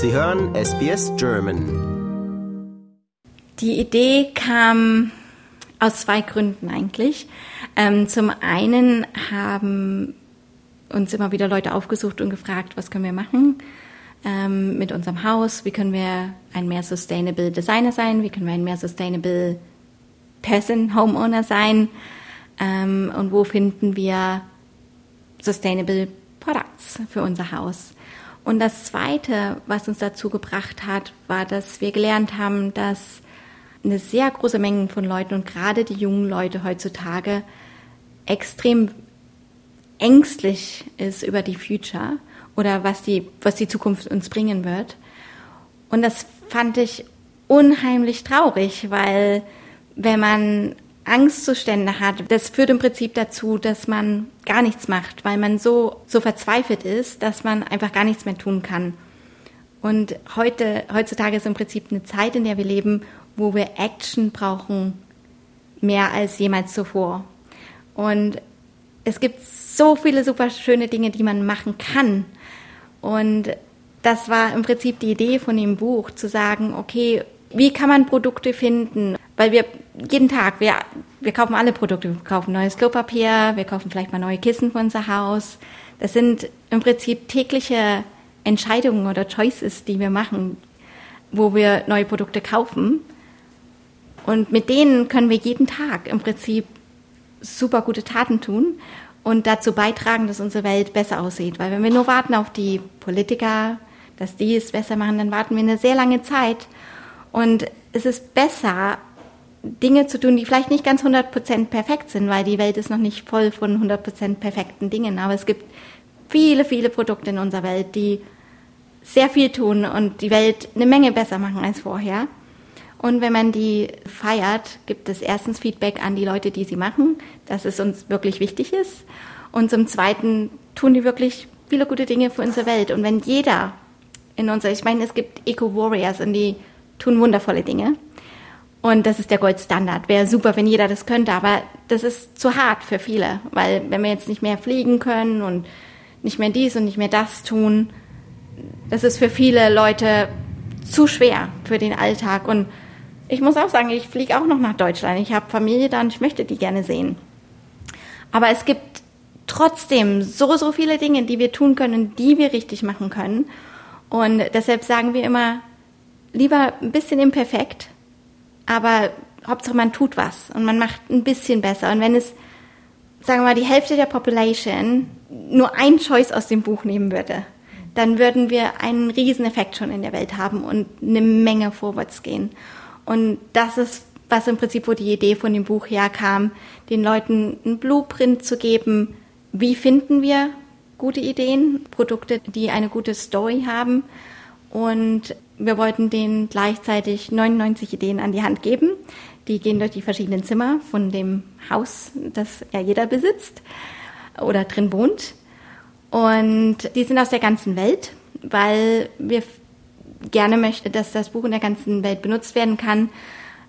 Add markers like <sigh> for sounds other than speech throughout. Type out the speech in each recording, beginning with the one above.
Sie hören SBS German. Die Idee kam aus zwei Gründen eigentlich. Ähm, zum einen haben uns immer wieder Leute aufgesucht und gefragt, was können wir machen ähm, mit unserem Haus, wie können wir ein mehr sustainable Designer sein, wie können wir ein mehr sustainable Person, Homeowner sein ähm, und wo finden wir sustainable Products für unser Haus. Und das Zweite, was uns dazu gebracht hat, war, dass wir gelernt haben, dass eine sehr große Menge von Leuten und gerade die jungen Leute heutzutage extrem ängstlich ist über die Future oder was die, was die Zukunft uns bringen wird. Und das fand ich unheimlich traurig, weil wenn man Angstzustände hat, das führt im Prinzip dazu, dass man gar nichts macht, weil man so, so verzweifelt ist, dass man einfach gar nichts mehr tun kann. Und heute, heutzutage ist im Prinzip eine Zeit, in der wir leben, wo wir Action brauchen, mehr als jemals zuvor. Und es gibt so viele super schöne Dinge, die man machen kann. Und das war im Prinzip die Idee von dem Buch, zu sagen, okay, wie kann man Produkte finden? Weil wir jeden Tag, wir, wir kaufen alle Produkte. Wir kaufen neues Klopapier, wir kaufen vielleicht mal neue Kissen für unser Haus. Das sind im Prinzip tägliche Entscheidungen oder Choices, die wir machen, wo wir neue Produkte kaufen. Und mit denen können wir jeden Tag im Prinzip super gute Taten tun und dazu beitragen, dass unsere Welt besser aussieht. Weil wenn wir nur warten auf die Politiker, dass die es besser machen, dann warten wir eine sehr lange Zeit. Und es ist besser, Dinge zu tun, die vielleicht nicht ganz 100% perfekt sind, weil die Welt ist noch nicht voll von 100% perfekten Dingen. Aber es gibt viele, viele Produkte in unserer Welt, die sehr viel tun und die Welt eine Menge besser machen als vorher. Und wenn man die feiert, gibt es erstens Feedback an die Leute, die sie machen, dass es uns wirklich wichtig ist. Und zum Zweiten tun die wirklich viele gute Dinge für unsere Welt. Und wenn jeder in unserer, ich meine, es gibt Eco-Warriors und die tun wundervolle Dinge. Und das ist der Goldstandard. Wäre super, wenn jeder das könnte, aber das ist zu hart für viele, weil wenn wir jetzt nicht mehr fliegen können und nicht mehr dies und nicht mehr das tun, das ist für viele Leute zu schwer für den Alltag. Und ich muss auch sagen, ich fliege auch noch nach Deutschland. Ich habe Familie da und ich möchte die gerne sehen. Aber es gibt trotzdem so, so viele Dinge, die wir tun können, die wir richtig machen können. Und deshalb sagen wir immer, lieber ein bisschen imperfekt, aber Hauptsache man tut was und man macht ein bisschen besser. Und wenn es, sagen wir mal, die Hälfte der Population nur ein Choice aus dem Buch nehmen würde, dann würden wir einen riesen Effekt schon in der Welt haben und eine Menge vorwärts gehen. Und das ist, was im Prinzip, wo die Idee von dem Buch herkam, den Leuten einen Blueprint zu geben, wie finden wir gute Ideen, Produkte, die eine gute Story haben und wir wollten denen gleichzeitig 99 Ideen an die Hand geben. Die gehen durch die verschiedenen Zimmer von dem Haus, das ja jeder besitzt oder drin wohnt. Und die sind aus der ganzen Welt, weil wir gerne möchten, dass das Buch in der ganzen Welt benutzt werden kann.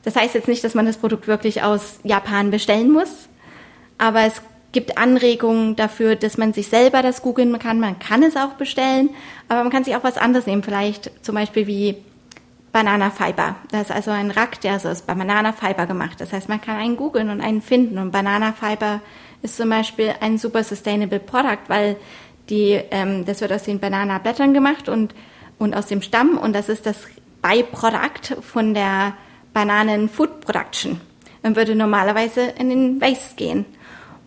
Das heißt jetzt nicht, dass man das Produkt wirklich aus Japan bestellen muss, aber es gibt Anregungen dafür, dass man sich selber das googeln kann. Man kann es auch bestellen, aber man kann sich auch was anderes nehmen. Vielleicht zum Beispiel wie Banana Fiber. Das ist also ein Rack, der ist aus Banana Fiber gemacht. Das heißt, man kann einen googeln und einen finden. Und Banana Fiber ist zum Beispiel ein super sustainable Product, weil die, ähm, das wird aus den Bananablättern gemacht und, und aus dem Stamm. Und das ist das Byproduct von der Bananen Food Production und würde normalerweise in den Waste gehen.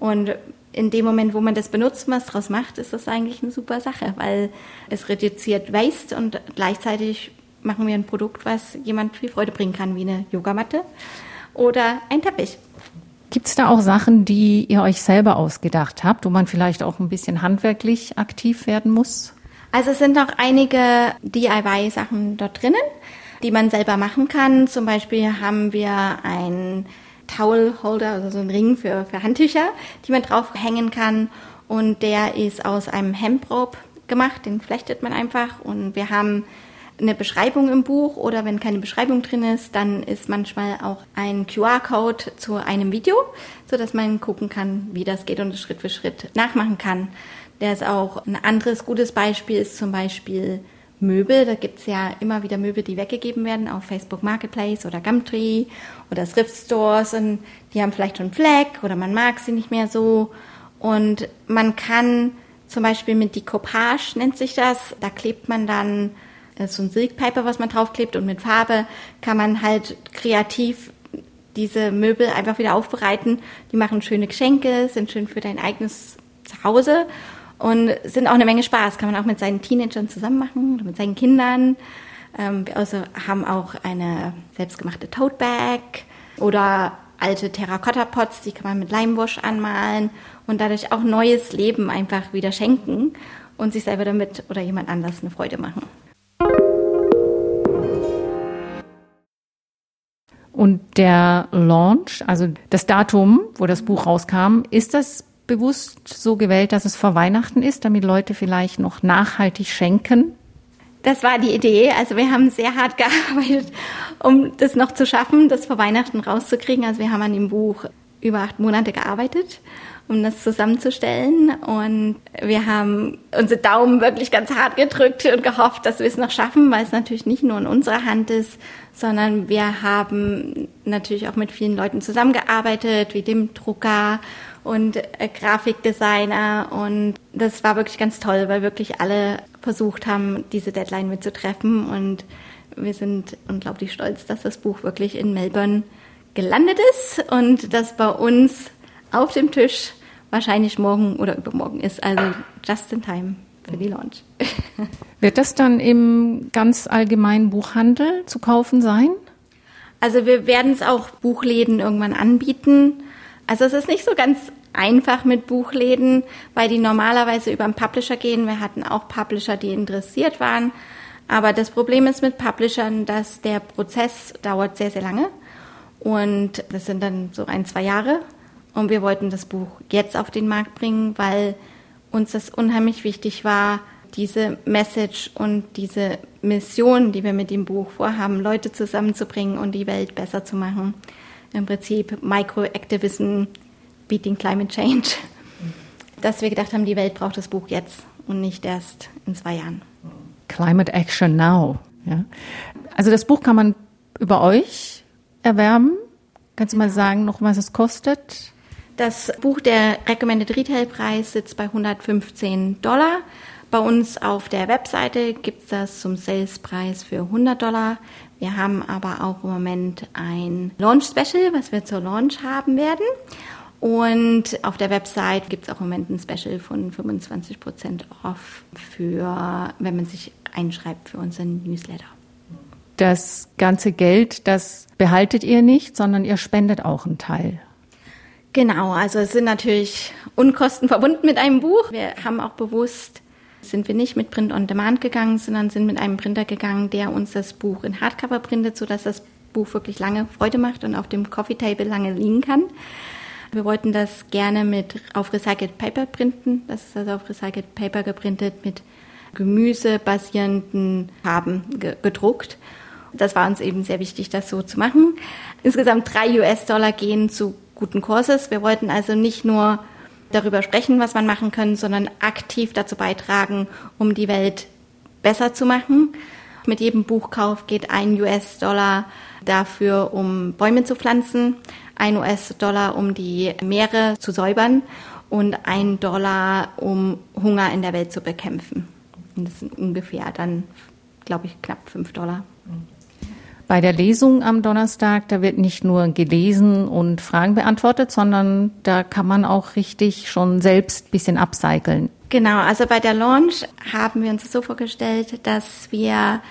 Und in dem Moment, wo man das benutzt, was daraus macht, ist das eigentlich eine super Sache, weil es reduziert Waste und gleichzeitig machen wir ein Produkt, was jemand viel Freude bringen kann, wie eine Yogamatte oder ein Teppich. Gibt es da auch Sachen, die ihr euch selber ausgedacht habt, wo man vielleicht auch ein bisschen handwerklich aktiv werden muss? Also es sind noch einige DIY-Sachen dort drinnen, die man selber machen kann. Zum Beispiel haben wir ein Towelholder, also so ein Ring für, für Handtücher, die man drauf hängen kann. Und der ist aus einem Hemprobe gemacht, den flechtet man einfach. Und wir haben eine Beschreibung im Buch oder wenn keine Beschreibung drin ist, dann ist manchmal auch ein QR-Code zu einem Video, so dass man gucken kann, wie das geht und es Schritt für Schritt nachmachen kann. Der ist auch ein anderes gutes Beispiel ist zum Beispiel Möbel. Da gibt's ja immer wieder Möbel, die weggegeben werden auf Facebook Marketplace oder Gumtree oder Thrift Stores und die haben vielleicht schon einen Fleck oder man mag sie nicht mehr so. Und man kann zum Beispiel mit Decoupage nennt sich das, da klebt man dann ist so ein Silkpaper, was man draufklebt und mit Farbe kann man halt kreativ diese Möbel einfach wieder aufbereiten. Die machen schöne Geschenke, sind schön für dein eigenes Zuhause und sind auch eine Menge Spaß. Kann man auch mit seinen Teenagern zusammen machen mit seinen Kindern. Ähm, wir also haben auch eine selbstgemachte Tote Bag oder alte Terrakotta-Pots, die kann man mit Leimwash anmalen und dadurch auch neues Leben einfach wieder schenken und sich selber damit oder jemand anders eine Freude machen. Und der Launch, also das Datum, wo das Buch rauskam, ist das bewusst so gewählt, dass es vor Weihnachten ist, damit Leute vielleicht noch nachhaltig schenken? Das war die Idee. Also wir haben sehr hart <laughs> gearbeitet, um das noch zu schaffen, das vor Weihnachten rauszukriegen. Also wir haben an dem Buch über acht Monate gearbeitet, um das zusammenzustellen. Und wir haben unsere Daumen wirklich ganz hart gedrückt und gehofft, dass wir es noch schaffen, weil es natürlich nicht nur in unserer Hand ist, sondern wir haben natürlich auch mit vielen Leuten zusammengearbeitet, wie dem Drucker und äh, Grafikdesigner. Und das war wirklich ganz toll, weil wirklich alle versucht haben, diese Deadline mitzutreffen. Und wir sind unglaublich stolz, dass das Buch wirklich in Melbourne gelandet ist und das bei uns auf dem Tisch wahrscheinlich morgen oder übermorgen ist. Also just in time für die Launch. <laughs> Wird das dann im ganz allgemeinen Buchhandel zu kaufen sein? Also wir werden es auch Buchläden irgendwann anbieten. Also es ist nicht so ganz einfach mit Buchläden, weil die normalerweise über einen Publisher gehen. Wir hatten auch Publisher, die interessiert waren. Aber das Problem ist mit Publishern, dass der Prozess dauert sehr, sehr lange. Und das sind dann so ein, zwei Jahre. Und wir wollten das Buch jetzt auf den Markt bringen, weil uns das unheimlich wichtig war, diese Message und diese Mission, die wir mit dem Buch vorhaben, Leute zusammenzubringen und die Welt besser zu machen. Im Prinzip Microactivism Beating Climate Change. Dass wir gedacht haben, die Welt braucht das Buch jetzt und nicht erst in zwei Jahren. Climate Action Now. Ja. Also das Buch kann man über euch erwerben. Kannst du mal sagen, noch was es kostet? Das Buch, der Recommended Retail Preis sitzt bei 115 Dollar. Bei uns auf der Webseite gibt es das zum Salespreis für 100 Dollar. Wir haben aber auch im Moment ein Launch Special, was wir zur Launch haben werden. Und auf der Website gibt es auch im Moment ein Special von 25% off für, wenn man sich einschreibt für unseren Newsletter. Das ganze Geld, das behaltet ihr nicht, sondern ihr spendet auch einen Teil. Genau, also es sind natürlich Unkosten verbunden mit einem Buch. Wir haben auch bewusst, sind wir nicht mit Print on Demand gegangen, sondern sind mit einem Printer gegangen, der uns das Buch in Hardcover printet, sodass das Buch wirklich lange Freude macht und auf dem Coffee Table lange liegen kann. Wir wollten das gerne mit auf Recycled Paper printen. Das ist also auf Recycled Paper geprintet mit gemüsebasierenden Farben gedruckt. Das war uns eben sehr wichtig, das so zu machen. Insgesamt drei US-Dollar gehen zu guten Kurses. Wir wollten also nicht nur darüber sprechen, was man machen kann, sondern aktiv dazu beitragen, um die Welt besser zu machen. Mit jedem Buchkauf geht ein US-Dollar dafür, um Bäume zu pflanzen, ein US-Dollar, um die Meere zu säubern und ein Dollar, um Hunger in der Welt zu bekämpfen. Und das sind ungefähr dann, glaube ich, knapp fünf Dollar. Bei der Lesung am Donnerstag, da wird nicht nur gelesen und Fragen beantwortet, sondern da kann man auch richtig schon selbst ein bisschen upcyclen. Genau, also bei der Launch haben wir uns so vorgestellt, dass wir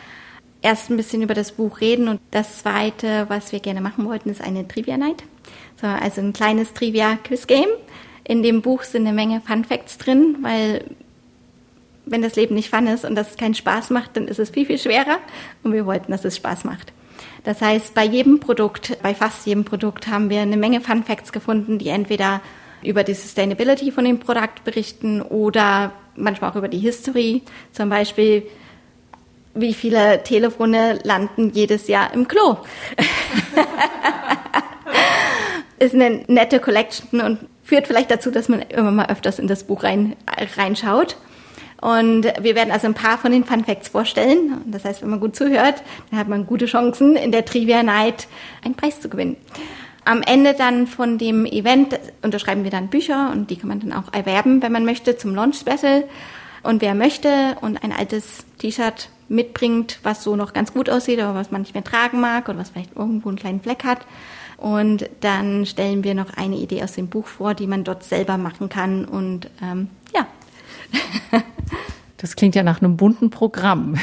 erst ein bisschen über das Buch reden und das zweite, was wir gerne machen wollten, ist eine Trivia Night. So, also ein kleines Trivia Quiz Game. In dem Buch sind eine Menge Fun Facts drin, weil wenn das Leben nicht fun ist und das keinen Spaß macht, dann ist es viel, viel schwerer. Und wir wollten, dass es Spaß macht. Das heißt, bei jedem Produkt, bei fast jedem Produkt haben wir eine Menge Fun Facts gefunden, die entweder über die Sustainability von dem Produkt berichten oder manchmal auch über die History. Zum Beispiel, wie viele Telefone landen jedes Jahr im Klo. <laughs> Ist eine nette Collection und führt vielleicht dazu, dass man immer mal öfters in das Buch rein, reinschaut. Und wir werden also ein paar von den Fun Facts vorstellen. Das heißt, wenn man gut zuhört, dann hat man gute Chancen, in der Trivia Night einen Preis zu gewinnen. Am Ende dann von dem Event unterschreiben wir dann Bücher und die kann man dann auch erwerben, wenn man möchte, zum Launch Special. Und wer möchte und ein altes T-Shirt mitbringt, was so noch ganz gut aussieht, aber was man nicht mehr tragen mag oder was vielleicht irgendwo einen kleinen Fleck hat. Und dann stellen wir noch eine Idee aus dem Buch vor, die man dort selber machen kann. Und ähm, ja. <laughs> Das klingt ja nach einem bunten Programm.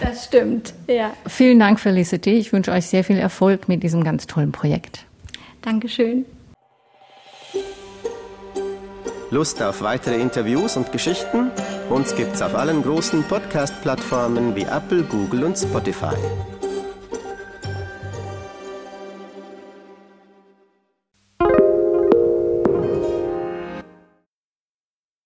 Das stimmt, ja. Vielen Dank, Felicity. Ich wünsche euch sehr viel Erfolg mit diesem ganz tollen Projekt. Dankeschön. Lust auf weitere Interviews und Geschichten? Uns gibt's auf allen großen Podcast-Plattformen wie Apple, Google und Spotify.